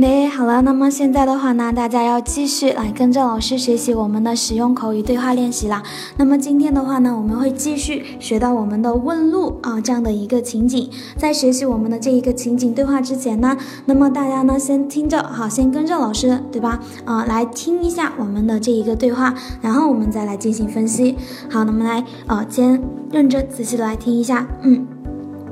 那好了，那么现在的话呢，大家要继续来跟着老师学习我们的实用口语对话练习啦。那么今天的话呢，我们会继续学到我们的问路啊这样的一个情景。在学习我们的这一个情景对话之前呢，那么大家呢先听着，好，先跟着老师，对吧？啊，来听一下我们的这一个对话，然后我们再来进行分析。好，那么来，啊，先认真仔细的来听一下，嗯。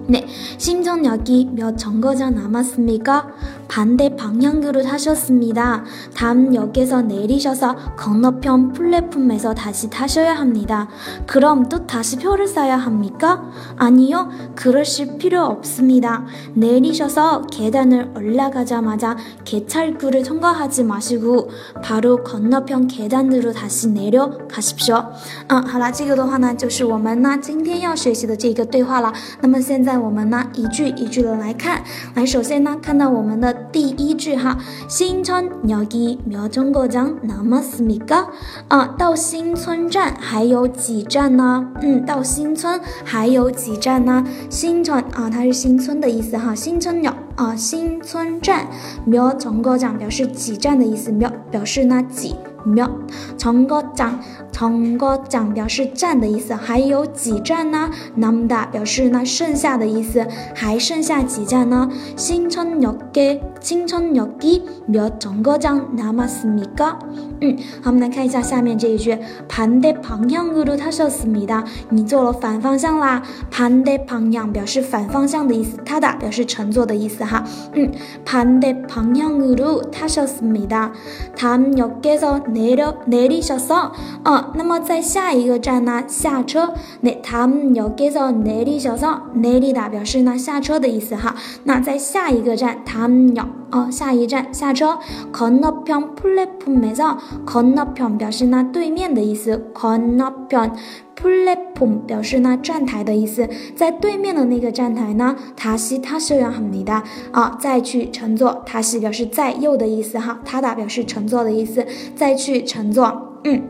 네, 신청역이 몇 정거장 남았습니까? 반대 방향으로 타셨습니다. 다음 역에서 내리셔서 건너편 플랫폼에서 다시 타셔야 합니다. 그럼 또 다시 표를 사야 합니까? 아니요, 그러실 필요 없습니다. 내리셔서 계단을 올라가자마자 개찰구를 통과하지 마시고 바로 건너편 계단으로 다시 내려가십시오. 嗯，好了，这个的话呢，就是我们呢今天要学习的这个对话了。那么现在。 我们呢一句一句的来看，来首先呢看到我们的第一句哈，新村여기몇정거장남았습니 까？ 啊，到新村站还有几站呢？嗯，到新村还有几站呢？新村啊，它是新村的意思哈，新村有啊，新村站몇정거장表示几站的意思，몇表示呢几。 秒，정거장정거장表示站的意思，还有几站呢？那么大表示呢剩下的意思，还剩下几站呢？新村역계신촌역이몇정거장남았습니 까？ 嗯，好，我们来看一下下面这一句，반대방향으로타셨습니 다。 你坐了反方向啦。반대방향表示反方向的意思，타다表示乘坐的意思哈。嗯，반대방향으로타셨습니 다。 다음역에서 내려내리셔서哦，那么在下一个站呢下车。那他们要给到내리셔서 내리다表示呢下车的意思哈。那在下一个站他们要哦下一站下车。건너편플랫폼에서 건너편表示呢对面的意思。건너편 플랫폼表示呢站台的意思。在对面的那个站台呢，다시타셔야합니다啊，再去乘坐。다시表示在右的意思哈。타다表示乘坐的意思。再去乘坐，嗯，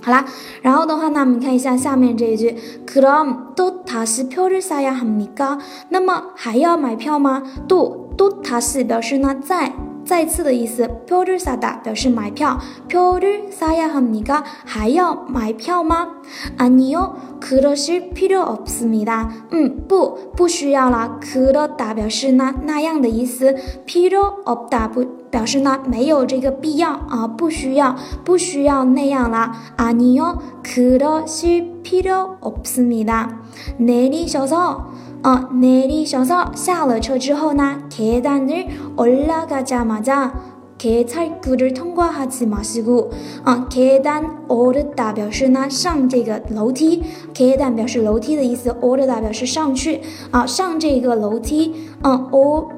好啦，然后的话呢，我们看一下下面这一句，그럼또다시표를사야합니 까？ 那么还要买票吗？또또다시表示呢再 再次的意思，표를사다表示买票，표를사야합니 까？ 还要买票吗？아니요그러실필요없습니 다。 嗯，不，不需要啦。그러다表示呢那样的意思，필요없다不。 表示呢没有这个必要啊，不需要，不需要那样了。아니요그러실필요없습니다 내리셔서啊，내리셔서下了车之后呢，계단을올라가자마자 개찰구를통과하지마시고啊，계단오르다表示呢上这个楼梯，계단表示楼梯的意思，오르다表示上去啊，上这个楼梯，嗯，오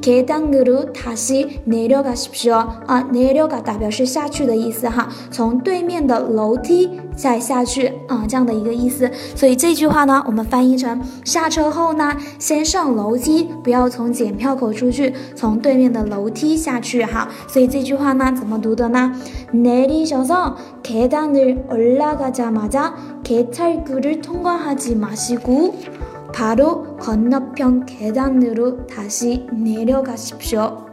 계단으로다시내려가십시 오。 啊，내려가代表是下去的意思哈，从对面的楼梯再下去啊，这样的一个意思。所以这句话呢，我们翻译成下车后呢，先上楼梯，不要从检票口出去，从对面的楼梯下去哈。所以这句话呢，怎么读的呢？내리셔서계단을올라가자마자개찰구를통과하지마시고바로 건너편 계단으로 다시 내려가십시 오。